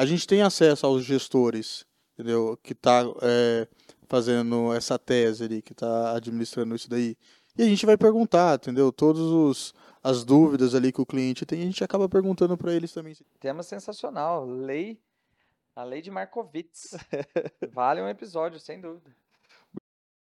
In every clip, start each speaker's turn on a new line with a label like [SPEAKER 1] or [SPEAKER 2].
[SPEAKER 1] a gente tem acesso aos gestores, entendeu? Que está é, fazendo essa tese ali, que está administrando isso daí. E a gente vai perguntar, entendeu? Todos os as dúvidas ali que o cliente tem, a gente acaba perguntando para eles também.
[SPEAKER 2] Tema sensacional, lei, a lei de Markowitz. vale um episódio, sem dúvida.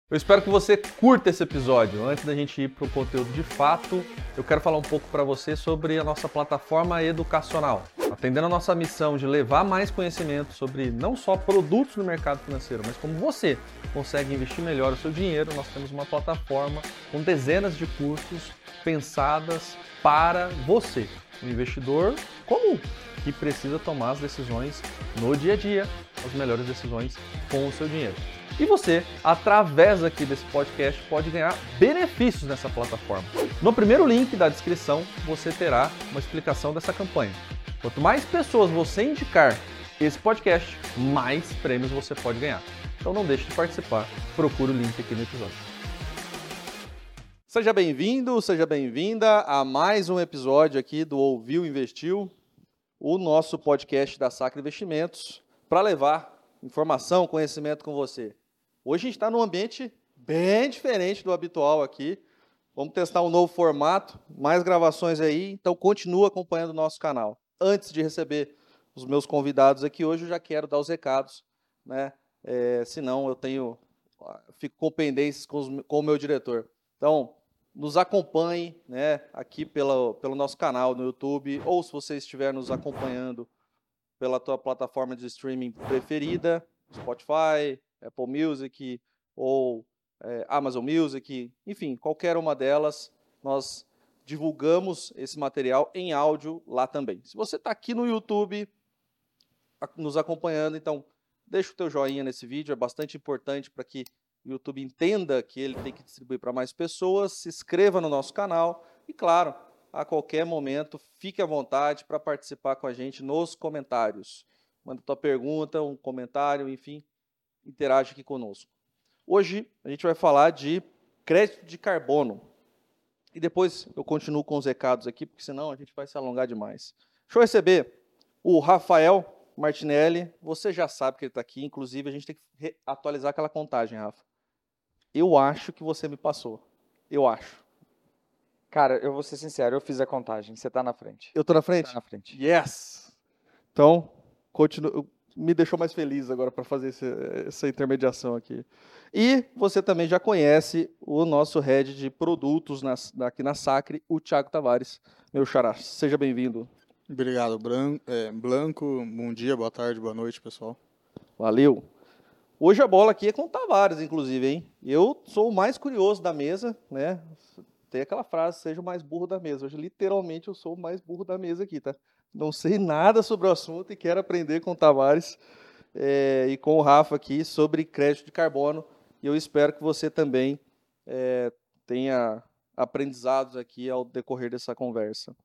[SPEAKER 3] Eu espero que você curta esse episódio. Antes da gente ir para o conteúdo de fato, eu quero falar um pouco para você sobre a nossa plataforma educacional. Atendendo a nossa missão de levar mais conhecimento sobre não só produtos no mercado financeiro, mas como você consegue investir melhor o seu dinheiro, nós temos uma plataforma com dezenas de cursos pensadas para você, um investidor comum que precisa tomar as decisões no dia a dia, as melhores decisões com o seu dinheiro. E você, através aqui desse podcast, pode ganhar benefícios nessa plataforma. No primeiro link da descrição, você terá uma explicação dessa campanha. Quanto mais pessoas você indicar esse podcast, mais prêmios você pode ganhar. Então não deixe de participar, procure o link aqui no episódio. Seja bem-vindo, seja bem-vinda a mais um episódio aqui do Ouviu Investiu, o nosso podcast da Sacra Investimentos, para levar informação, conhecimento com você. Hoje a gente está num ambiente bem diferente do habitual aqui. Vamos testar um novo formato, mais gravações aí, então continua acompanhando o nosso canal. Antes de receber os meus convidados aqui hoje, eu já quero dar os recados, né? É, senão eu tenho fico com pendências com, os, com o meu diretor. Então, nos acompanhe né, aqui pela, pelo nosso canal no YouTube, ou se você estiver nos acompanhando pela tua plataforma de streaming preferida, Spotify, Apple Music ou é, Amazon Music, enfim, qualquer uma delas, nós divulgamos esse material em áudio lá também. Se você está aqui no YouTube nos acompanhando, então deixa o teu joinha nesse vídeo, é bastante importante para que o YouTube entenda que ele tem que distribuir para mais pessoas, se inscreva no nosso canal e, claro, a qualquer momento, fique à vontade para participar com a gente nos comentários. Manda tua pergunta, um comentário, enfim, interage aqui conosco. Hoje a gente vai falar de crédito de carbono. E depois eu continuo com os recados aqui, porque senão a gente vai se alongar demais. Deixa eu receber o Rafael Martinelli. Você já sabe que ele está aqui, inclusive a gente tem que atualizar aquela contagem, Rafa. Eu acho que você me passou. Eu acho.
[SPEAKER 2] Cara, eu vou ser sincero, eu fiz a contagem. Você está na frente.
[SPEAKER 3] Eu estou na frente?
[SPEAKER 2] Está na frente.
[SPEAKER 3] Yes! Então, continuo me deixou mais feliz agora para fazer esse, essa intermediação aqui. E você também já conhece o nosso head de produtos aqui na Sacre, o Thiago Tavares. Meu xará, seja bem-vindo.
[SPEAKER 1] Obrigado, é, Blanco. Bom dia, boa tarde, boa noite, pessoal.
[SPEAKER 3] Valeu. Hoje a bola aqui é com o Tavares, inclusive, hein? Eu sou o mais curioso da mesa, né? Tem aquela frase, seja o mais burro da mesa. Hoje, literalmente, eu sou o mais burro da mesa aqui, tá? Não sei nada sobre o assunto e quero aprender com o Tavares é, e com o Rafa aqui sobre crédito de carbono. E eu espero que você também é, tenha aprendizados aqui ao decorrer dessa conversa.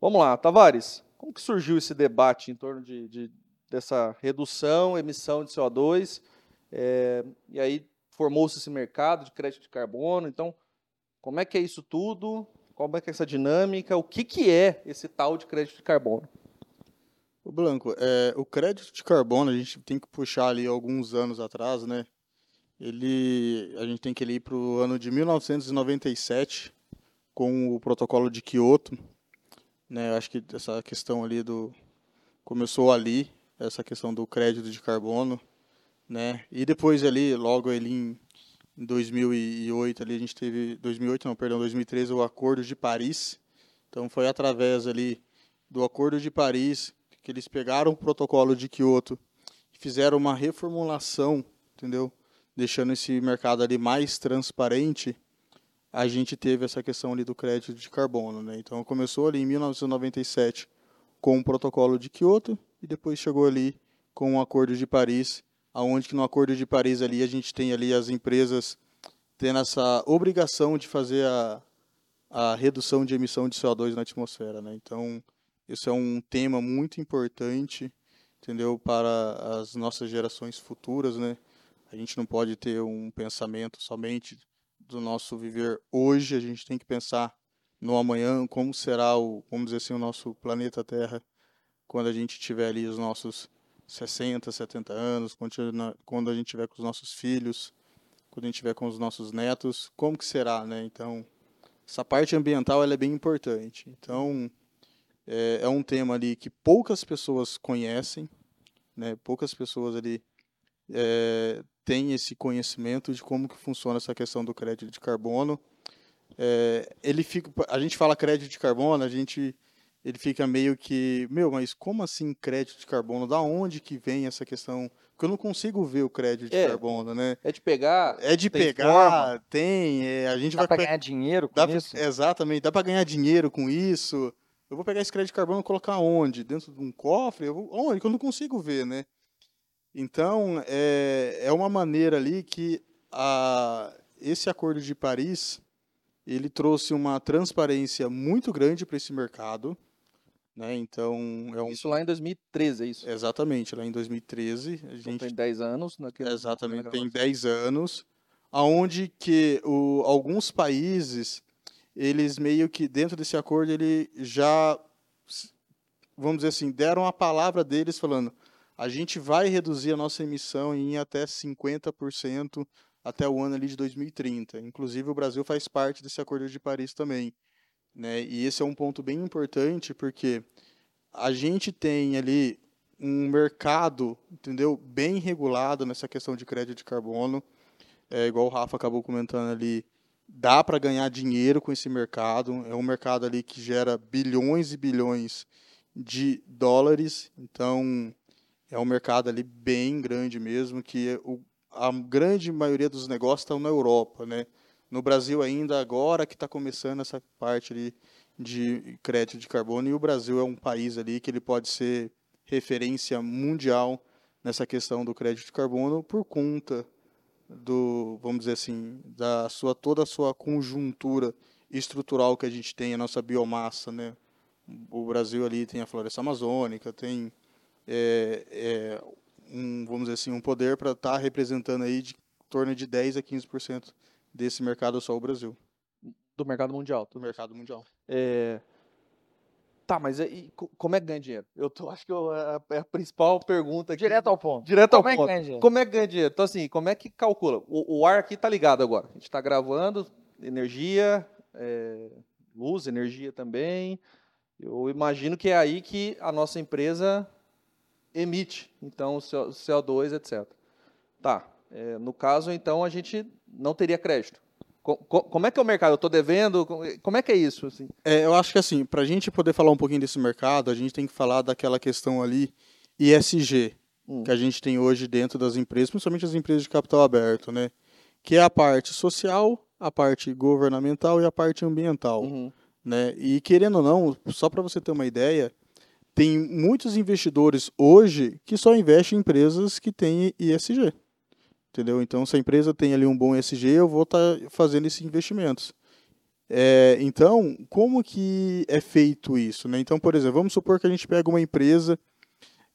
[SPEAKER 3] Vamos lá, Tavares, como que surgiu esse debate em torno de, de dessa redução, emissão de CO2? É, e aí formou-se esse mercado de crédito de carbono. Então, como é que é isso tudo? Como é que é essa dinâmica? O que, que é esse tal de crédito de carbono?
[SPEAKER 1] O Blanco, é, o crédito de carbono, a gente tem que puxar ali alguns anos atrás, né? Ele, a gente tem que ir para o ano de 1997, com o protocolo de Kyoto. Né? Eu acho que essa questão ali do... Começou ali, essa questão do crédito de carbono. Né? E depois ali, logo ali em em 2008 ali a gente teve 2008 não, perdão, 2013 o Acordo de Paris. Então foi através ali do Acordo de Paris que eles pegaram o protocolo de Kyoto e fizeram uma reformulação, entendeu? Deixando esse mercado ali mais transparente. A gente teve essa questão ali do crédito de carbono, né? Então começou ali em 1997 com o protocolo de Kyoto e depois chegou ali com o Acordo de Paris aonde que no Acordo de Paris ali a gente tem ali as empresas tendo essa obrigação de fazer a, a redução de emissão de CO2 na atmosfera, né? Então, isso é um tema muito importante, entendeu, para as nossas gerações futuras, né? A gente não pode ter um pensamento somente do nosso viver hoje, a gente tem que pensar no amanhã, como será o, vamos dizer assim, o nosso planeta Terra quando a gente tiver ali os nossos 60, 70 anos, quando a gente tiver com os nossos filhos, quando a gente tiver com os nossos netos, como que será, né? Então, essa parte ambiental ela é bem importante. Então, é, é um tema ali que poucas pessoas conhecem, né? Poucas pessoas ali é, têm esse conhecimento de como que funciona essa questão do crédito de carbono. É, ele fica, a gente fala crédito de carbono, a gente ele fica meio que, meu, mas como assim crédito de carbono? Da onde que vem essa questão? Porque eu não consigo ver o crédito de
[SPEAKER 3] É.
[SPEAKER 1] carbono, né?
[SPEAKER 3] É de pegar.
[SPEAKER 1] É de
[SPEAKER 3] Tem
[SPEAKER 1] pegar,
[SPEAKER 3] forma?
[SPEAKER 1] tem, é, a gente
[SPEAKER 2] Dá
[SPEAKER 1] vai
[SPEAKER 2] pra
[SPEAKER 1] pe-
[SPEAKER 2] ganhar dinheiro com
[SPEAKER 1] dá pra-
[SPEAKER 2] isso?
[SPEAKER 1] exatamente, dá para ganhar dinheiro com isso. Eu vou pegar esse crédito de carbono e colocar onde? Dentro de um cofre? Eu vou, onde? Que eu não consigo ver, né? Então, é, é uma maneira ali que a, esse acordo de Paris, ele trouxe uma transparência muito grande para esse mercado, né? Então, é um
[SPEAKER 3] Isso lá em 2013, é isso?
[SPEAKER 1] exatamente, lá em 2013, a
[SPEAKER 3] Então
[SPEAKER 1] gente
[SPEAKER 3] tem 10 anos. Naquele,
[SPEAKER 1] Exatamente,
[SPEAKER 3] naquela
[SPEAKER 1] tem
[SPEAKER 3] gravação.
[SPEAKER 1] 10 anos, aonde que o, alguns países, eles meio que dentro desse acordo, ele já, vamos dizer assim, deram a palavra deles falando, a gente vai reduzir a nossa emissão em até 50% até o ano ali de 2030. Inclusive o Brasil faz parte desse acordo de Paris também, né? E esse é um ponto bem importante porque a gente tem ali um mercado, entendeu, bem regulado nessa questão de crédito de carbono. É igual o Rafa acabou comentando ali, dá para ganhar dinheiro com esse mercado. É um mercado ali que gera bilhões e bilhões de dólares. Então, é um mercado ali bem grande mesmo, que a grande maioria dos negócios estão na Europa, né? No Brasil ainda agora que está começando essa parte ali de crédito de carbono e o Brasil é um país ali que ele pode ser referência mundial nessa questão do crédito de carbono por conta do, vamos dizer assim, da sua toda a sua conjuntura estrutural que a gente tem, a nossa biomassa, né? O Brasil ali tem a floresta amazônica, tem é, é, um, vamos dizer assim, um poder para estar representando aí de torno de 10 a 15% desse mercado só o Brasil,
[SPEAKER 3] Do mercado mundial.
[SPEAKER 1] do mercado mundial.
[SPEAKER 3] É... Tá, mas e, co- como é que ganha dinheiro? Eu tô, acho que eu- é a- é a principal pergunta aqui.
[SPEAKER 2] Direto ao ponto.
[SPEAKER 3] Direto ao
[SPEAKER 2] Como é que
[SPEAKER 3] ponto.
[SPEAKER 2] ganha dinheiro?
[SPEAKER 3] Como é que ganha dinheiro? Então, assim, como é que calcula? O, o ar aqui tá ligado agora. A gente está gravando, energia, é, luz, energia também. Eu imagino que é aí que a nossa empresa emite, então, o CO- CO2, etc. Tá. é, no caso, então, a gente não teria crédito. Co- co- como é que é o mercado? Eu estou devendo? Co- Como é que é isso? Assim?
[SPEAKER 1] É, eu acho que assim, para a gente poder falar um pouquinho desse mercado, a gente tem que falar daquela questão ali ISG
[SPEAKER 3] Hum.
[SPEAKER 1] que a gente tem hoje dentro das empresas, principalmente as empresas de capital aberto, né? Que é a parte social, a parte governamental e a parte ambiental,
[SPEAKER 3] Uhum.
[SPEAKER 1] né? E querendo ou não, só para você ter uma ideia, tem muitos investidores hoje que só investem em empresas que têm ISG. Entendeu? Então, se a empresa tem ali um bom ESG, eu vou estar fazendo esses investimentos. É, então, como que é feito isso? Né? Então, por exemplo, vamos supor que a gente pega uma empresa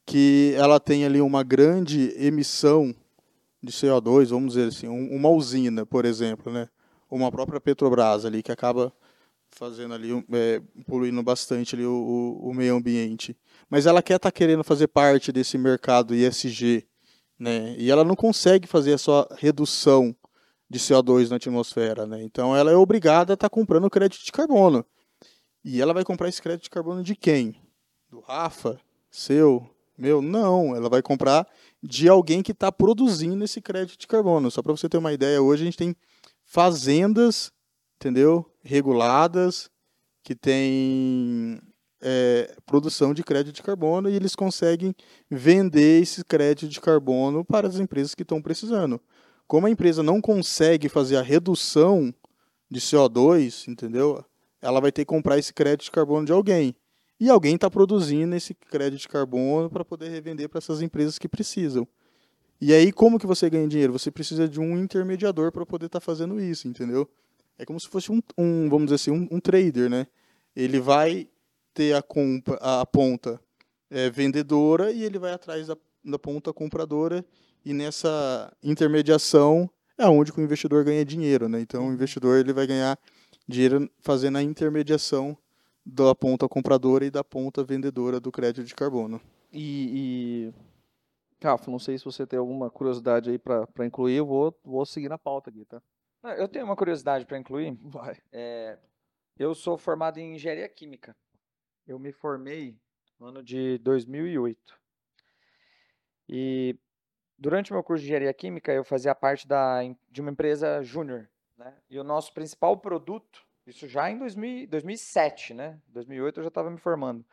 [SPEAKER 1] que ela tem ali uma grande emissão de CO2, vamos dizer assim, um- uma usina, por exemplo, né? Uma própria Petrobras ali, que acaba fazendo ali, é, poluindo bastante ali o, o- o meio ambiente. Mas ela quer estar querendo fazer parte desse mercado ISG, né? E ela não consegue fazer a sua redução de CO2 na atmosfera, né? Então ela é obrigada a estar comprando crédito de carbono. E ela vai comprar esse crédito de carbono de quem? Do Rafa? Seu? Meu? Não, ela vai comprar de alguém que está produzindo esse crédito de carbono. Só para você ter uma ideia, hoje a gente tem fazendas, entendeu? Reguladas, que tem é, produção de crédito de carbono e eles conseguem vender esse crédito de carbono para as empresas que estão precisando. Como a empresa não consegue fazer a redução de CO2, entendeu? Ela vai ter que comprar esse crédito de carbono de alguém. E alguém está produzindo esse crédito de carbono para poder revender para essas empresas que precisam. E aí, como que você ganha dinheiro? Você precisa de um intermediador para poder estar fazendo isso, entendeu? É como se fosse um, um, vamos dizer assim, um, um trader, né? Ele vai ter a, compra, a ponta é, vendedora e ele vai atrás da, da ponta compradora e nessa intermediação é onde que o investidor ganha dinheiro, né? Então o investidor ele vai ganhar dinheiro fazendo a intermediação da ponta compradora e da ponta vendedora do crédito de carbono.
[SPEAKER 3] E, e Rafa, não sei se você tem alguma curiosidade aí para incluir, eu vou, vou seguir na pauta aqui, tá?
[SPEAKER 2] Eu tenho uma curiosidade para incluir.
[SPEAKER 3] Vai.
[SPEAKER 2] É, eu sou formado em engenharia química. Eu me formei no ano de 2008. E durante o meu curso de engenharia química, eu fazia parte da, de uma empresa júnior. Né? E o nosso principal produto, isso já em 2000, 2007, né? 2008 eu já estava me formando,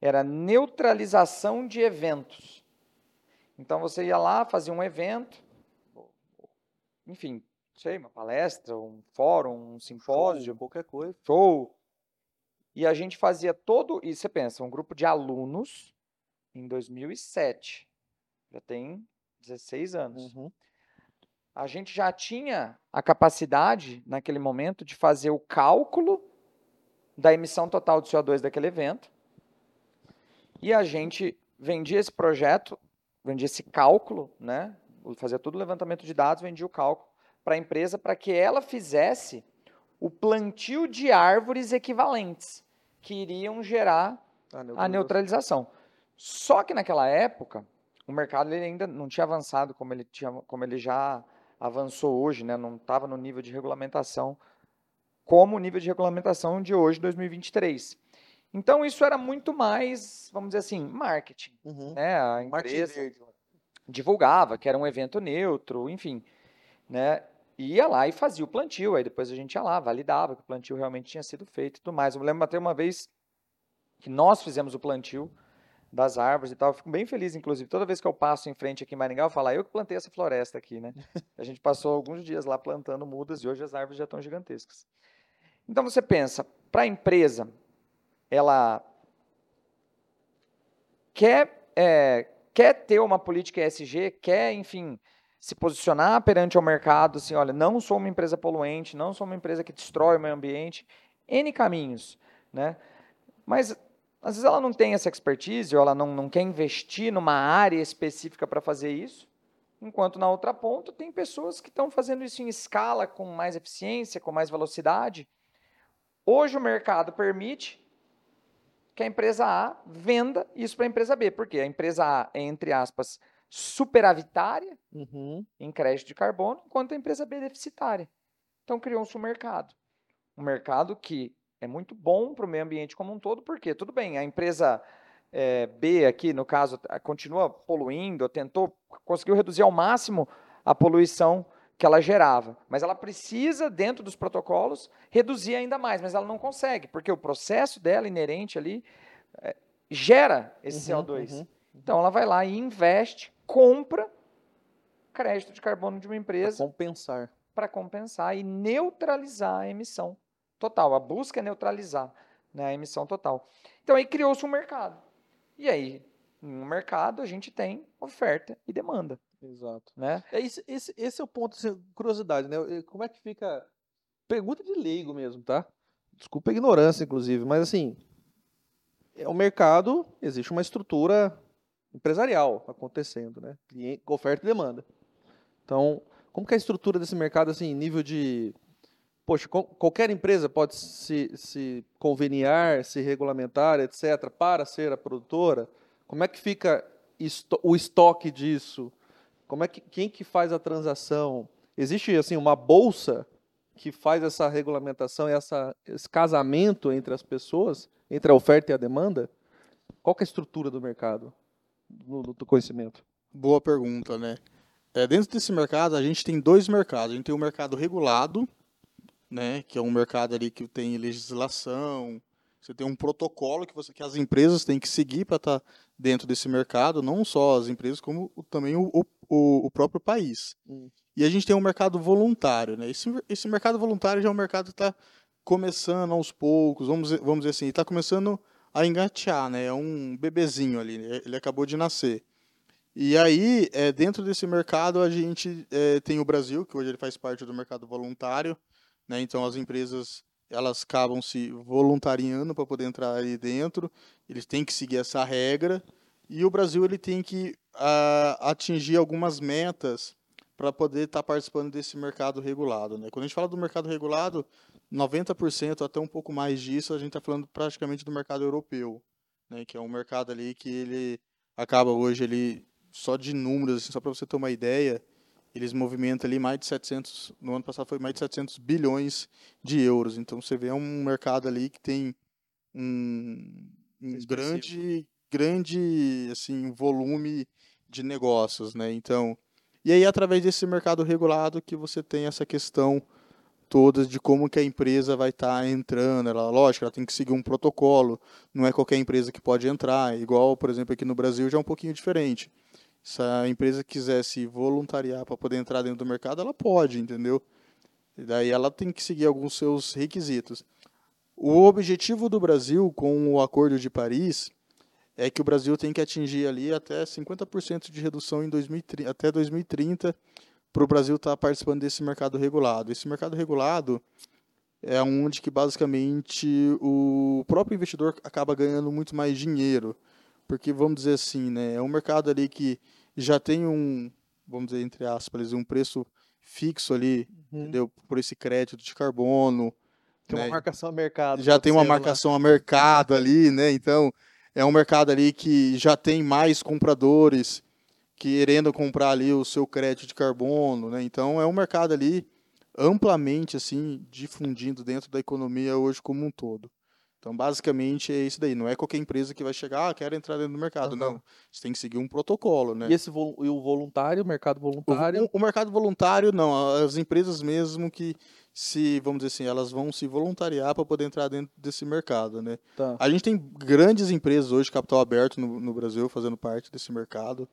[SPEAKER 2] era neutralização de eventos. Então você ia lá, fazia um evento, enfim, sei, uma palestra, um fórum, um simpósio,
[SPEAKER 3] show, qualquer coisa.
[SPEAKER 2] Show. E a gente fazia todo, e você pensa, um grupo de alunos em 2007. Já tem 16 anos. Uhum. A gente já tinha a capacidade, naquele momento, de fazer o cálculo da emissão total de CO2 daquele evento. E a gente vendia esse projeto, vendia esse cálculo, né? Fazia todo o levantamento de dados, vendia o cálculo para a empresa para que ela fizesse o plantio de árvores equivalentes que iriam gerar a neutralização. A neutralização. Só que naquela época, o mercado ele ainda não tinha avançado como ele, tinha, como ele já avançou hoje, né? não estava no nível de regulamentação como o nível de regulamentação de hoje, 2023. Então, isso era muito mais, vamos dizer assim, marketing. Uhum. Né? A empresa divulgava que era um evento neutro, enfim. Né? Ia lá e fazia o plantio. Aí depois a gente ia lá, validava que o plantio realmente tinha sido feito e tudo mais. Eu me lembro até uma vez que nós fizemos o plantio das árvores e tal. Eu fico bem feliz, inclusive, toda vez que eu passo em frente aqui em Maringá, eu falo, ah, eu que plantei essa floresta aqui, né? a gente passou alguns dias lá plantando mudas e hoje as árvores já estão gigantescas. Então você pensa, para a empresa, ela quer, é, quer ter uma política ESG, quer, enfim, se posicionar perante o mercado, assim, olha, não sou uma empresa poluente, não sou uma empresa que destrói o meio ambiente, N caminhos, né? Mas às vezes ela não tem essa expertise, ou ela não, não quer investir numa área específica para fazer isso, enquanto na outra ponta tem pessoas que estão fazendo isso em escala, com mais eficiência, com mais velocidade. Hoje o mercado permite que a empresa A venda isso para a empresa B, porque a empresa A é, entre aspas, superavitária uhum. em crédito de carbono, enquanto a empresa B é deficitária. Então criou-se um mercado. Um mercado que é muito bom para o meio ambiente como um todo, porque tudo bem, a empresa é, B aqui, no caso, continua poluindo, tentou, conseguiu reduzir ao máximo a poluição que ela gerava, mas ela precisa, dentro dos protocolos, reduzir ainda mais, mas ela não consegue, porque o processo dela inerente ali é, gera esse uhum, CO2. Uhum. Então ela vai lá e investe, compra crédito de carbono de uma empresa.
[SPEAKER 3] Para compensar.
[SPEAKER 2] Para compensar e neutralizar a emissão total. A busca é neutralizar né, a emissão total. Então aí criou-se um mercado. E aí, no mercado, a gente tem oferta e demanda.
[SPEAKER 3] Exato.
[SPEAKER 2] Né?
[SPEAKER 3] É esse, esse, esse é o ponto, assim, curiosidade, né? Como é que fica. Pergunta de leigo mesmo, tá? Desculpa a ignorância, inclusive, mas assim, é o mercado, existe uma estrutura empresarial acontecendo, né? Oferta e demanda. Então, como que é a estrutura desse mercado, assim, nível de poxa, qualquer empresa pode se, se conveniar, se regulamentar, etc., para ser a produtora? Como é que fica o estoque disso? Como é que, quem que faz a transação? Existe assim uma bolsa que faz essa regulamentação essa, esse casamento entre as pessoas, entre a oferta e a demanda? Qual é a estrutura do mercado, do, do conhecimento?
[SPEAKER 1] Boa pergunta, né? É, dentro desse mercado, a gente tem dois mercados. A gente tem o mercado regulado, né, que é um mercado ali que tem legislação, você tem um protocolo que, você, que as empresas têm que seguir para estar tá dentro desse mercado, não só as empresas, como também o, o, o próprio país. Hum. E a gente tem um mercado voluntário. Né? Esse, esse mercado voluntário já é um mercado que está começando aos poucos, vamos, vamos dizer assim, está começando a engatear, né? é um bebezinho ali, né? ele acabou de nascer. E aí, é, dentro desse mercado, a gente é, tem o Brasil, que hoje ele faz parte do mercado voluntário, né? Então as empresas elas acabam se voluntariando para poder entrar ali dentro. Eles têm que seguir essa regra e o Brasil ele tem que uh, atingir algumas metas para poder estar tá participando desse mercado regulado. Né? Quando a gente fala do mercado regulado, 90% até um pouco mais disso a gente está falando praticamente do mercado europeu, né? que é um mercado ali que ele acaba hoje ele só de números, assim, só para você ter uma ideia, eles movimentam ali mais de 700, no ano passado foi mais de 700 bilhões de euros. Então você vê um mercado ali que tem um, um grande, grande assim, volume de negócios, né? Então, e aí através desse mercado regulado que você tem essa questão toda de como que a empresa vai estar tá entrando, ela, lógico, ela tem que seguir um protocolo, não é qualquer empresa que pode entrar, igual, por exemplo, aqui no Brasil já é um pouquinho diferente. Se a empresa quiser se voluntariar para poder entrar dentro do mercado, ela pode, entendeu? E daí ela tem que seguir alguns seus requisitos. O objetivo do Brasil com o Acordo de Paris é que o Brasil tem que atingir ali até 50% de redução em 2030, até 2030 para o Brasil estar tá participando desse mercado regulado. Esse mercado regulado é onde que basicamente o próprio investidor acaba ganhando muito mais dinheiro, porque vamos dizer assim, né, é um mercado ali que já tem um, vamos dizer entre aspas, um preço fixo ali, uhum. entendeu? Por esse crédito de carbono.
[SPEAKER 3] Tem né? uma marcação a mercado.
[SPEAKER 1] Já tem uma marcação lá. a mercado ali, né? Então, é um mercado ali que já tem mais compradores querendo comprar ali o seu crédito de carbono, né? Então, é um mercado ali amplamente assim difundindo dentro da economia hoje como um todo. Então, basicamente, é isso daí. Não é qualquer empresa que vai chegar, ah, quero entrar dentro do mercado. Uhum. Não. Você tem que seguir um protocolo, né?
[SPEAKER 3] E, esse vo e o voluntário, o mercado voluntário?
[SPEAKER 1] O, o, mercado voluntário, não. As empresas mesmo que se, vamos dizer assim, elas vão se voluntariar para poder entrar dentro desse mercado, né? Tá. A gente tem grandes empresas hoje, capital aberto no, no Brasil, fazendo parte desse mercado,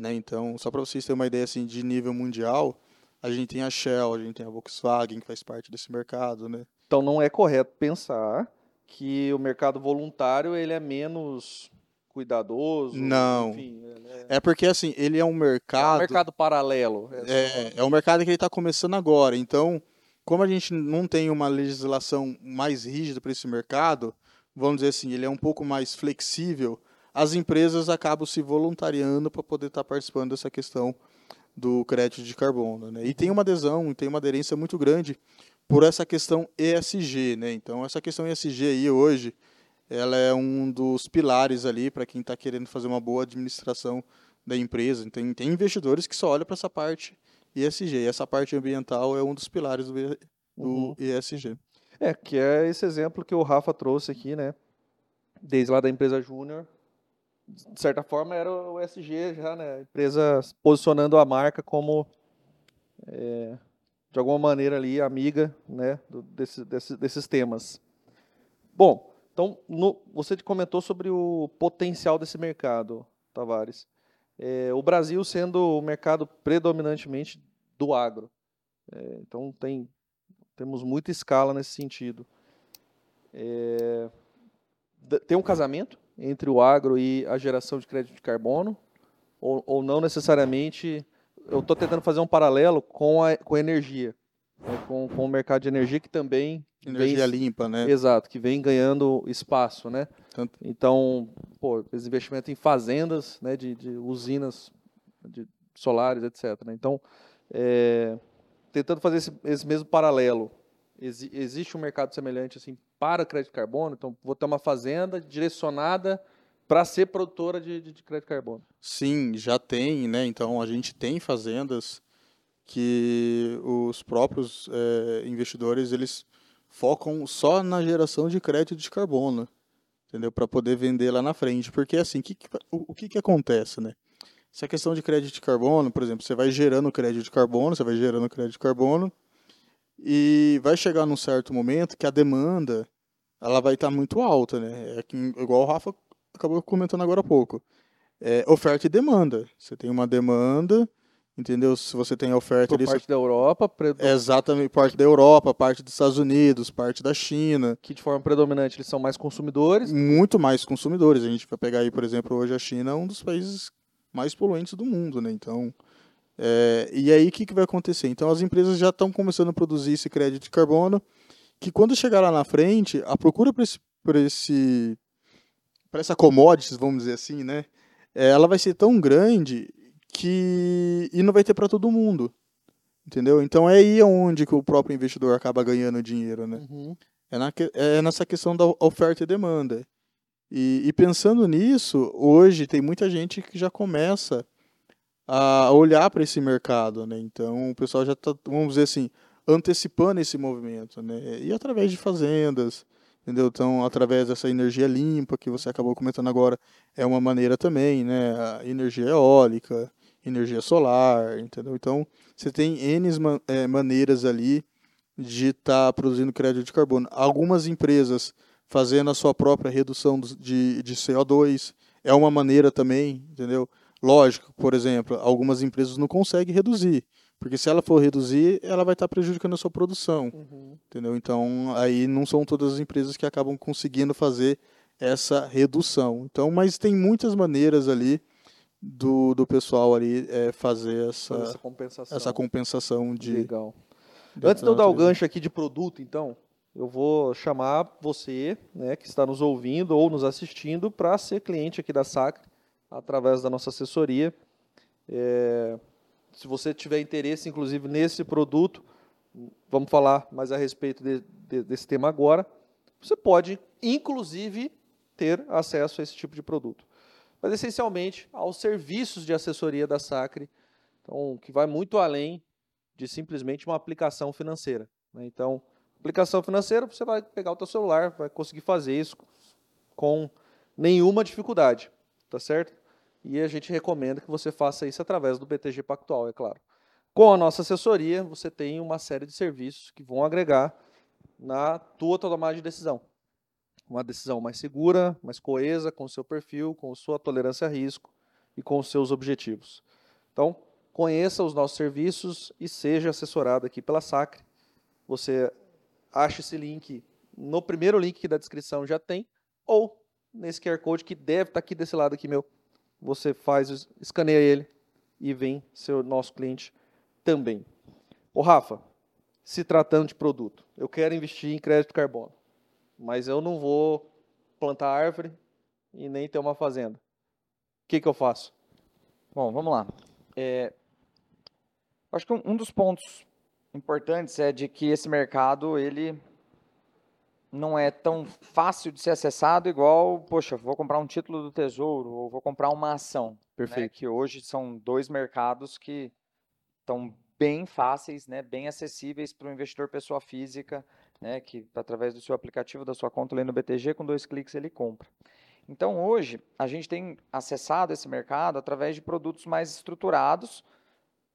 [SPEAKER 1] né? Então, só para vocês terem uma ideia, assim, de nível mundial, a gente tem a Shell, a gente tem a Volkswagen, que faz parte desse mercado, né?
[SPEAKER 3] Então, não é correto pensar que o mercado voluntário ele é menos cuidadoso.
[SPEAKER 1] Não. Enfim, é... é... porque assim, ele é um mercado. É um
[SPEAKER 3] mercado paralelo.
[SPEAKER 1] É, é, é um mercado que ele está começando agora. Então, como a gente não tem uma legislação mais rígida para esse mercado, vamos dizer assim, ele é um pouco mais flexível, as empresas acabam se voluntariando para poder estar tá participando dessa questão do crédito de carbono. Né? E tem uma adesão, tem uma aderência muito grande por essa questão ESG, né? Então essa questão ESG aí hoje, ela é um dos pilares ali para quem está querendo fazer uma boa administração da empresa. Tem, tem investidores que só olham para essa parte ESG. E essa parte ambiental é um dos pilares do, do uhum. ESG.
[SPEAKER 3] É, que é esse exemplo que o Rafa trouxe aqui, né? Desde lá da empresa Júnior, de certa forma era o ESG já, né? A empresa posicionando a marca como é, de alguma maneira ali amiga né, do, desse, desse, desses temas. Bom, então no, você comentou sobre o potencial desse mercado, Tavares. É, o Brasil sendo o mercado predominantemente do agro. É, então tem, temos muita escala nesse sentido. É, tem um casamento entre o agro e a geração de crédito de carbono? Ou, ou não necessariamente eu estou tentando fazer um paralelo com a, com a energia, né, com, com o mercado de energia que também
[SPEAKER 1] energia vem, limpa, né?
[SPEAKER 3] Exato, que vem ganhando espaço, né? Tanto... Então, pô, esse investimento em fazendas, né, de, de usinas de solares, etc. Né? Então, é, tentando fazer esse, esse mesmo paralelo, Ex, existe um mercado semelhante assim para crédito carbono? Então, vou ter uma fazenda direcionada para ser produtora de, de, de, crédito carbono.
[SPEAKER 1] Sim, já tem, né? Então a gente tem fazendas que os próprios é, investidores eles focam só na geração de crédito de carbono, entendeu? Para poder vender lá na frente, porque assim, que, o, o que que acontece, né? Essa questão de crédito de carbono, por exemplo, você vai gerando crédito de carbono, você vai gerando crédito de carbono e vai chegar num certo momento que a demanda ela vai estar muito alta, né? É que, igual o Rafa acabou comentando agora há pouco. É oferta e demanda. Você tem uma demanda, entendeu? Se você tem oferta...
[SPEAKER 3] Por ali, parte você... da Europa...
[SPEAKER 1] Exatamente, parte da Europa, parte dos Estados Unidos, parte da China.
[SPEAKER 3] Que de forma predominante eles são mais consumidores?
[SPEAKER 1] Muito mais consumidores. A gente vai pegar aí, por exemplo, hoje a China é um dos países mais poluentes do mundo, né? Então... É... e aí, o que, que vai acontecer? Então, as empresas já estão começando a produzir esse crédito de carbono, que quando chegar lá na frente, a procura por esse, por esse para essa commodities, vamos dizer assim, né? É, ela vai ser tão grande que e não vai ter para todo mundo, entendeu? Então é aí onde que o próprio investidor acaba ganhando dinheiro, né? Uhum. É, na, é nessa questão da oferta e demanda. E, e, pensando nisso, hoje tem muita gente que já começa a olhar para esse mercado, né? Então o pessoal já está, vamos dizer assim, antecipando esse movimento, né? E através de fazendas, entendeu? Então, através dessa energia limpa que você acabou comentando agora, é uma maneira também, né? A energia eólica, energia solar, entendeu? Então, você tem N é, maneiras ali de estar tá produzindo crédito de carbono. Algumas empresas fazendo a sua própria redução de, de CO2 é uma maneira também, entendeu? Lógico, por exemplo, algumas empresas não conseguem reduzir, porque se ela for reduzir, ela vai estar prejudicando a sua produção, uhum. entendeu? Então, aí não são todas as empresas que acabam conseguindo fazer essa redução. Então, mas tem muitas maneiras ali do, do pessoal ali é, fazer essa,
[SPEAKER 3] essa compensação.
[SPEAKER 1] essa compensação de.
[SPEAKER 3] Legal. Antes de eu dar o gancho aqui de produto, então, eu vou chamar você, né, que está nos ouvindo ou nos assistindo, para ser cliente aqui da Sacre através da nossa assessoria. É, se você tiver interesse, inclusive, nesse produto, vamos falar mais a respeito de, de, desse tema agora, você pode, inclusive, ter acesso a esse tipo de produto. Mas, essencialmente, aos serviços de assessoria da Sacre, então, que vai muito além de simplesmente uma aplicação financeira. Né? Então, aplicação financeira, você vai pegar o seu celular, vai conseguir fazer isso com nenhuma dificuldade, tá certo? E a gente recomenda que você faça isso através do BTG Pactual, é claro. Com a nossa assessoria, você tem uma série de serviços que vão agregar na tua tomada de decisão. Uma decisão mais segura, mais coesa, com o seu perfil, com sua tolerância a risco e com os seus objetivos. Então, conheça os nossos serviços e seja assessorado aqui pela Sacre. Você acha esse link no primeiro link da descrição já tem, ou nesse QR Code que deve estar aqui desse lado aqui meu você faz, escaneia ele e vem ser nosso cliente também. O Rafa, se tratando de produto, eu quero investir em crédito carbono, mas eu não vou plantar árvore e nem ter uma fazenda. O que, que eu faço?
[SPEAKER 2] Bom, vamos lá. É, acho que um, um dos pontos importantes é de que esse mercado ele não é tão fácil de ser acessado igual, poxa, vou comprar um título do Tesouro ou vou comprar uma ação. Né,
[SPEAKER 3] Perfeito. Né,
[SPEAKER 2] que hoje são dois mercados que estão bem fáceis, né, bem acessíveis para o investidor pessoa física, né, que através do seu aplicativo, da sua conta ali no BTG, com dois cliques ele compra. Então hoje a gente tem acessado esse mercado através de produtos mais estruturados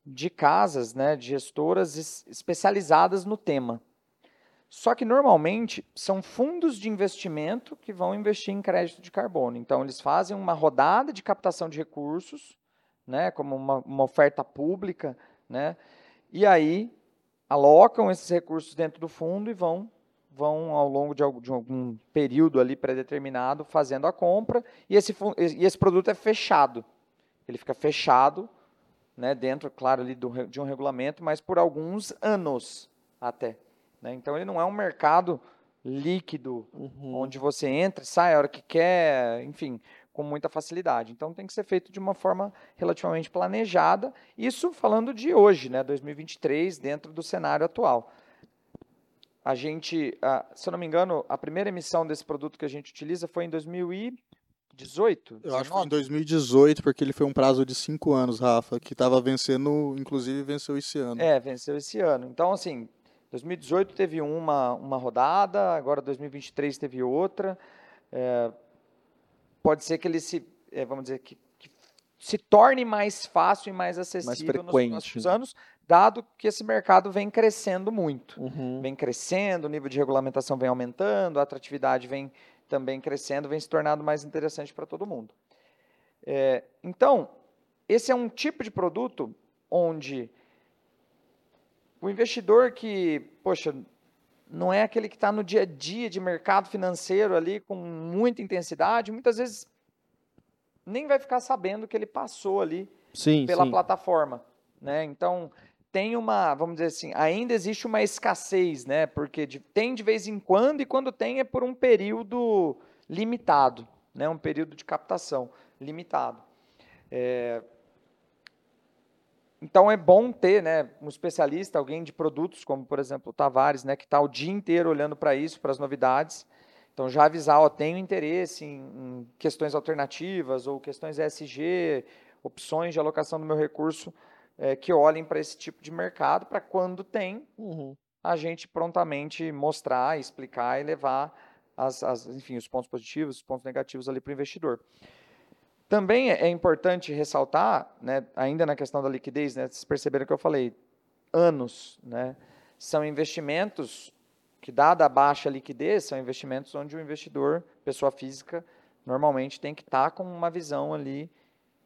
[SPEAKER 2] de casas, né, de gestoras especializadas no tema. Só que normalmente são fundos de investimento que vão investir em crédito de carbono. Então eles fazem uma rodada de captação de recursos, né, como uma, uma oferta pública, né, e aí alocam esses recursos dentro do fundo e vão vão ao longo de algum, de algum período ali pré-determinado fazendo a compra e esse, e esse produto é fechado. Ele fica fechado, né, dentro, claro, ali do, de um regulamento, mas por alguns anos até. Né? Então, ele não é um mercado líquido, uhum. onde você entra e sai a hora que quer, enfim, com muita facilidade. Então, tem que ser feito de uma forma relativamente planejada. Isso falando de hoje, né, 2023, dentro do cenário atual. A gente, se eu não me engano, a primeira emissão desse produto que a gente utiliza foi em 2018?
[SPEAKER 1] Eu acho que foi em 2018, porque ele foi um prazo de cinco anos, Rafa, que estava vencendo, inclusive venceu esse ano.
[SPEAKER 2] É, venceu esse ano. Então, assim, 2018 teve uma, uma rodada, agora 2023 teve outra. É, pode ser que ele se, é, vamos dizer, que, que, se torne mais fácil e mais acessível mais nos próximos anos, dado que esse mercado vem crescendo muito. Uhum. Vem crescendo, o nível de regulamentação vem aumentando, a atratividade vem também crescendo, vem se tornando mais interessante para todo mundo. É, então, esse é um tipo de produto onde o investidor que, poxa, não é aquele que está no dia a dia de mercado financeiro ali com muita intensidade, muitas vezes nem vai ficar sabendo que ele passou ali
[SPEAKER 3] sim,
[SPEAKER 2] pela
[SPEAKER 3] sim.
[SPEAKER 2] plataforma, né? Então tem uma, vamos dizer assim, ainda existe uma escassez, né? Porque de, tem de vez em quando e quando tem é por um período limitado, né? Um período de captação limitado. É, então é bom ter né, um especialista, alguém de produtos, como por exemplo o Tavares, né, que está o dia inteiro olhando para isso, para as novidades. Então já avisar, ó, tenho interesse em, em, questões alternativas ou questões ESG opções de alocação do meu recurso é, que olhem para esse tipo de mercado, para quando tem,
[SPEAKER 3] Uhum.
[SPEAKER 2] a gente prontamente mostrar, explicar e levar as, as, enfim, os pontos positivos, os pontos negativos ali para o investidor. Também é é importante ressaltar, né, ainda na questão da liquidez, né, vocês perceberam que eu falei, anos, né, são investimentos que, dada a baixa liquidez, são investimentos onde o investidor, pessoa física, normalmente tem que estar com uma visão ali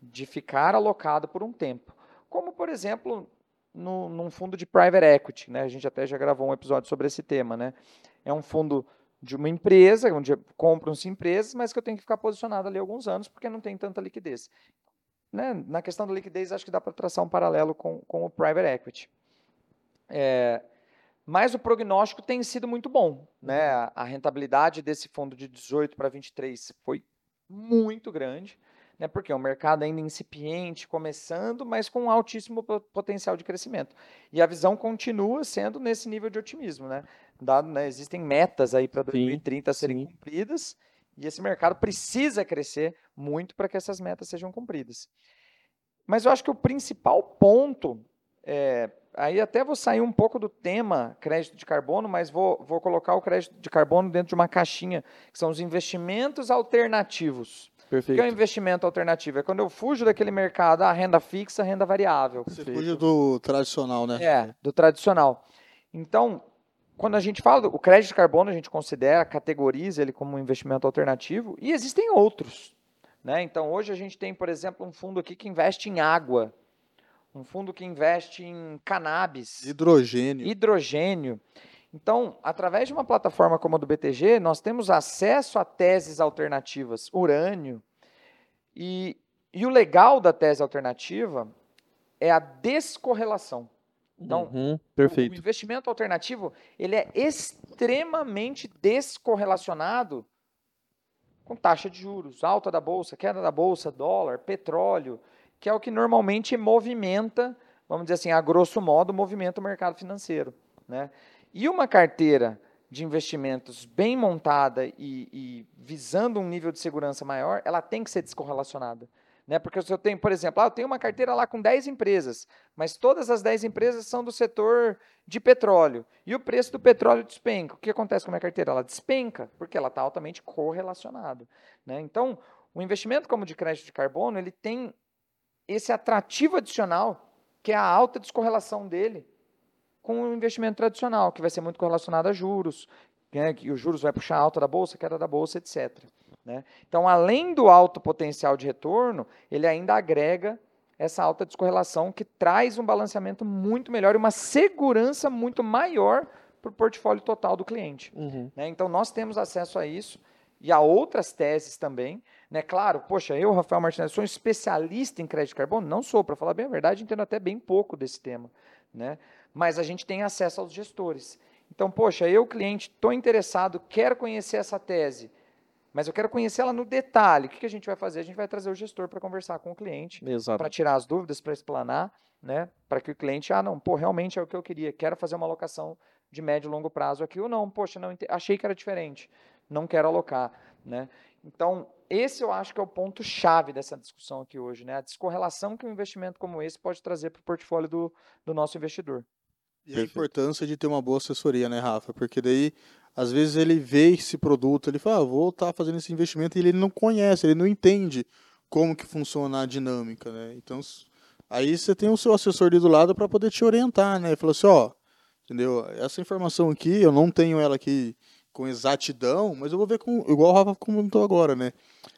[SPEAKER 2] de ficar alocado por um tempo. Como, por exemplo, no, num fundo de private equity, né? A gente até já gravou um episódio sobre esse tema, né? É um fundo de uma empresa, onde compram-se empresas, mas que eu tenho que ficar posicionado ali alguns anos, porque não tem tanta liquidez. Né? Na questão da liquidez, acho que dá para traçar um paralelo com, com o private equity. É, mas o prognóstico tem sido muito bom. Né? A, a rentabilidade desse fundo de 18 para 23 foi muito grande né? Porque é um mercado ainda incipiente, começando, mas com um altíssimo potencial de crescimento. E a visão continua sendo nesse nível de otimismo, né? Dado, né, existem metas aí para 2030 sim, serem sim. cumpridas e esse mercado precisa crescer muito para que essas metas sejam cumpridas. Mas eu acho que o principal ponto, é, aí até vou sair um pouco do tema crédito de carbono, mas vou, vou colocar o crédito de carbono dentro de uma caixinha, que são os investimentos alternativos. Perfeito. O que é um investimento alternativo? É quando eu fujo daquele mercado, a ah, renda fixa, renda variável.
[SPEAKER 1] Você fuge do tradicional, né?
[SPEAKER 2] É, do tradicional. Então, quando a gente fala, do, o crédito de carbono a gente considera, categoriza ele como um investimento alternativo, e existem outros. Né? Então, hoje a gente tem, por exemplo, um fundo aqui que investe em água, um fundo que investe em cannabis.
[SPEAKER 1] Hidrogênio.
[SPEAKER 2] Hidrogênio. Então, através de uma plataforma como a do BTG, nós temos acesso a teses alternativas, urânio. E, e o legal da tese alternativa é a descorrelação. Então,
[SPEAKER 3] uhum, perfeito.
[SPEAKER 2] o investimento alternativo ele é extremamente descorrelacionado com taxa de juros, alta da bolsa, queda da bolsa, dólar, petróleo, que é o que normalmente movimenta, vamos dizer assim, a grosso modo, movimenta o mercado financeiro. Né? E uma carteira de investimentos bem montada e, e, visando um nível de segurança maior, ela tem que ser descorrelacionada. Né? Porque se eu tenho, por exemplo, ah, eu tenho uma carteira lá com 10 empresas, mas todas as 10 empresas são do setor de petróleo, e o preço do petróleo despenca. O que acontece com a minha carteira? Ela despenca, porque ela está altamente correlacionada. Né? Então, o investimento como de crédito de carbono, ele tem esse atrativo adicional, que é a alta descorrelação dele com o investimento tradicional, que vai ser muito correlacionado a juros, né, que os juros vai puxar a alta da bolsa, queda da bolsa, etc. Né? Então, além do alto potencial de retorno, ele ainda agrega essa alta descorrelação que traz um balanceamento muito melhor e uma segurança muito maior para o portfólio total do cliente. Uhum. Né? Então, nós temos acesso a isso e a outras teses também. Né? Claro, poxa, eu, Rafael Martinez, sou um especialista em crédito de carbono? Não sou, para falar bem a verdade, entendo até bem pouco desse tema. Né? mas a gente tem acesso aos gestores. Então, poxa, eu, cliente, estou interessado, quero conhecer essa tese, mas eu quero conhecê-la no detalhe. O que, que a gente vai fazer? A gente vai trazer o gestor para conversar com o cliente, para tirar as dúvidas, para explanar, né? para que o cliente, ah, não, pô, realmente é o que eu queria, quero fazer uma alocação de médio e longo prazo aqui, ou não, poxa, não, achei que era diferente, não quero alocar. Né? Então, esse eu acho que é o ponto chave dessa discussão aqui hoje, né? a descorrelação que um investimento como esse pode trazer para o portfólio do, do nosso investidor.
[SPEAKER 1] E a importância de ter uma boa assessoria, né, Rafa? Porque daí, às vezes, ele vê esse produto, ele fala, ah, vou estar tá fazendo esse investimento, e ele não conhece, ele não entende como que funciona a dinâmica, né? Então, aí você tem o seu assessor ali do lado para poder te orientar, né? Fala assim, ó, entendeu? Essa informação aqui, eu não tenho ela aqui com exatidão, mas eu vou ver com, igual o Rafa comentou agora, né?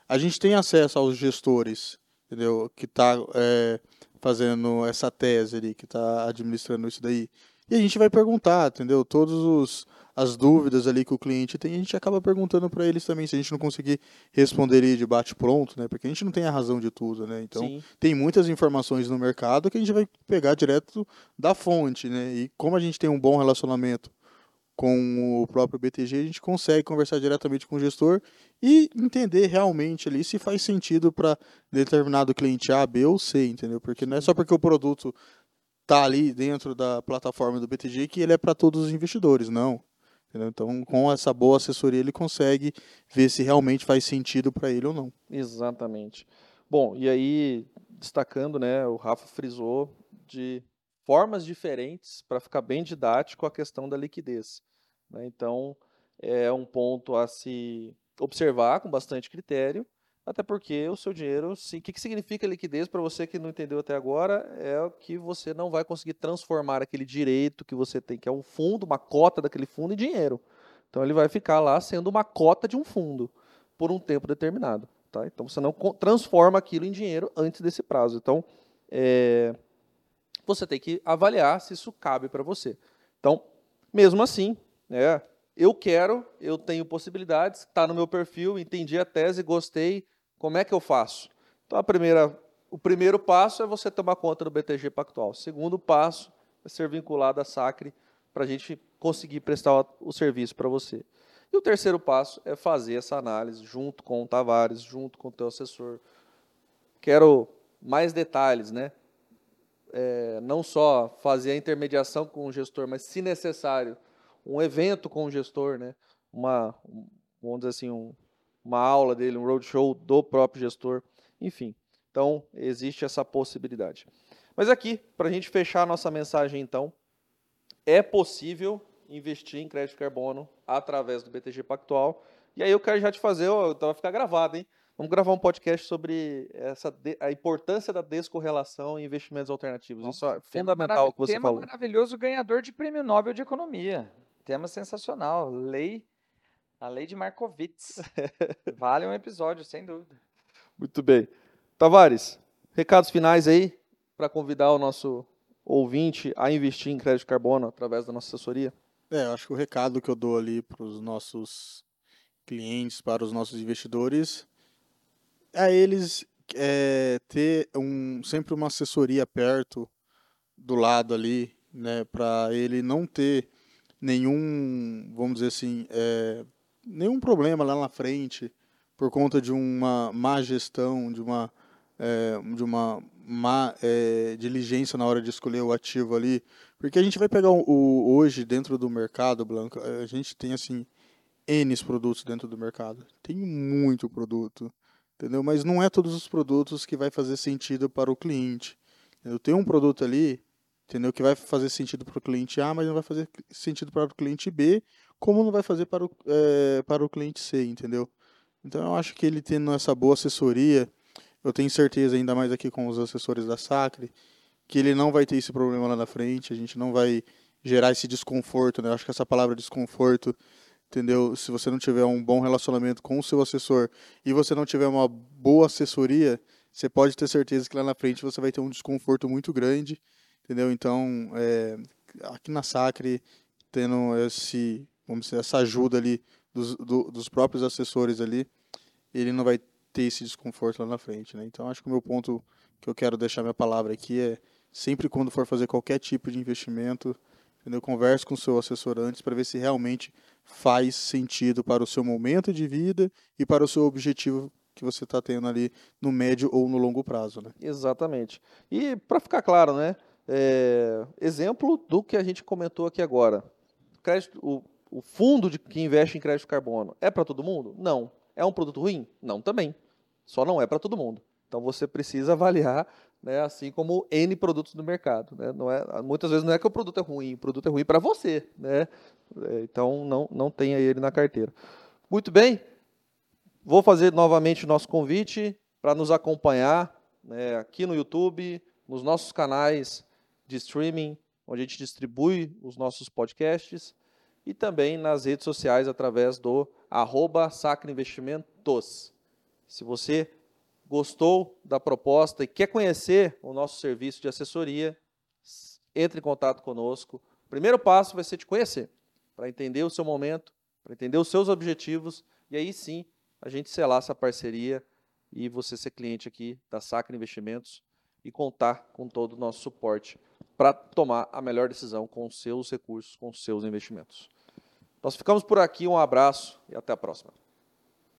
[SPEAKER 1] A gente tem acesso aos gestores, entendeu? Que tá é, fazendo essa tese ali, que tá administrando isso daí. E a gente vai perguntar, entendeu? Todas as dúvidas ali que o cliente tem, a gente acaba perguntando para eles também, se a gente não conseguir responder ali de bate pronto, né? Porque a gente não tem a razão de tudo, né? Então, Sim. tem muitas informações no mercado que a gente vai pegar direto da fonte, né? E como a gente tem um bom relacionamento com o próprio BTG, a gente consegue conversar diretamente com o gestor e entender realmente ali se faz sentido para determinado cliente A, B ou C, entendeu? Porque não é só porque o produto tá ali dentro da plataforma do BTG que ele é para todos os investidores, não. Então, com essa boa assessoria, ele consegue ver se realmente faz sentido para ele ou não.
[SPEAKER 3] Exatamente. Bom, e aí, destacando, né, o Rafa frisou de formas diferentes para ficar bem didático a questão da liquidez. Né? Então, é um ponto a se observar com bastante critério, até porque o seu dinheiro, o que, que significa liquidez para você que não entendeu até agora, é que você não vai conseguir transformar aquele direito que você tem, que é um fundo, uma cota daquele fundo, em dinheiro. Então ele vai ficar lá sendo uma cota de um fundo por um tempo determinado. Tá? Então você não transforma aquilo em dinheiro antes desse prazo. Então é, você tem que avaliar se isso cabe para você. Então, mesmo assim, né, eu quero, eu tenho possibilidades, está no meu perfil, entendi a tese, gostei, como é que eu faço? Então, a primeira, o primeiro passo é você tomar conta do BTG Pactual. O segundo passo é ser vinculado à Sacre para a gente conseguir prestar o serviço para você. E o terceiro passo é fazer essa análise junto com o Tavares, junto com o teu assessor. Quero mais detalhes, né? É, não só fazer a intermediação com o gestor, mas, se necessário, um evento com o gestor, né? Uma, vamos dizer assim, um, uma aula dele, um roadshow do próprio gestor, enfim. Então, existe essa possibilidade. Mas aqui, para a gente fechar a nossa mensagem, então, é possível investir em crédito carbono através do BTG Pactual. E aí eu quero já te fazer, então vai ficar gravado, hein? Vamos gravar um podcast sobre essa, a importância da descorrelação em investimentos alternativos. Isso é fundamental o que você
[SPEAKER 2] tema
[SPEAKER 3] falou.
[SPEAKER 2] maravilhoso, ganhador de prêmio Nobel de Economia. Tema sensacional. Lei, a lei de Markowitz. vale um episódio, sem dúvida.
[SPEAKER 3] Muito bem. Tavares, recados finais aí para convidar o nosso ouvinte a investir em crédito carbono através da nossa assessoria?
[SPEAKER 1] É, acho que o recado que eu dou ali para os nossos clientes, para os nossos investidores, é eles é, ter um, sempre uma assessoria perto do lado ali, né, para ele não ter nenhum, vamos dizer assim, é, nenhum problema lá na frente por conta de uma má gestão, de uma, é, de uma má é, diligência na hora de escolher o ativo ali. Porque a gente vai pegar o, o, hoje dentro do mercado, Blanco, a gente tem assim N produtos dentro do mercado. Tem muito produto, entendeu? Mas não é todos os produtos que vai fazer sentido para o cliente. Eu tenho um produto ali entendeu? Que vai fazer sentido para o cliente A, mas não vai fazer sentido para o cliente B, como não vai fazer para o, é, para o cliente C, entendeu? Então eu acho que ele tendo essa boa assessoria, eu tenho certeza, ainda mais aqui com os assessores da Sacre, que ele não vai ter esse problema lá na frente, a gente não vai gerar esse desconforto, né? Eu acho que essa palavra desconforto, entendeu? Se você não tiver um bom relacionamento com o seu assessor e você não tiver uma boa assessoria, você pode ter certeza que lá na frente você vai ter um desconforto muito grande entendeu? Então, é, aqui na Sacre, tendo esse, vamos dizer, essa ajuda ali dos, do, dos próprios assessores ali, ele não vai ter esse desconforto lá na frente, né? Então, acho que o meu ponto que eu quero deixar minha palavra aqui é sempre quando for fazer qualquer tipo de investimento, entendeu? Converse com o seu assessor antes para ver se realmente faz sentido para o seu momento de vida e para o seu objetivo que você está tendo ali no médio ou no longo prazo, né?
[SPEAKER 3] Exatamente. E para ficar claro, né? É, exemplo do que a gente comentou aqui agora. Crédito, o, o fundo de, que investe em crédito carbono é para todo mundo? Não. É um produto ruim? Não, também. Só não é para todo mundo. Então você precisa avaliar, né, assim como N produtos do mercado. Né? Não é, muitas vezes não é que o produto é ruim, o produto é ruim para você. Né? É, então não, não tenha ele na carteira. Muito bem, vou fazer novamente o nosso convite para nos acompanhar né, aqui no YouTube, nos nossos canais de streaming, onde a gente distribui os nossos podcasts, e também nas redes sociais através do arroba Investimentos. Se você gostou da proposta e quer conhecer o nosso serviço de assessoria, entre em contato conosco. O primeiro passo vai ser te conhecer, para entender o seu momento, para entender os seus objetivos, e aí sim a gente selar essa parceria e você ser cliente aqui da Sacra Investimentos e contar com todo o nosso suporte para tomar a melhor decisão com seus recursos, com seus investimentos. Nós ficamos por aqui, um abraço e até a próxima.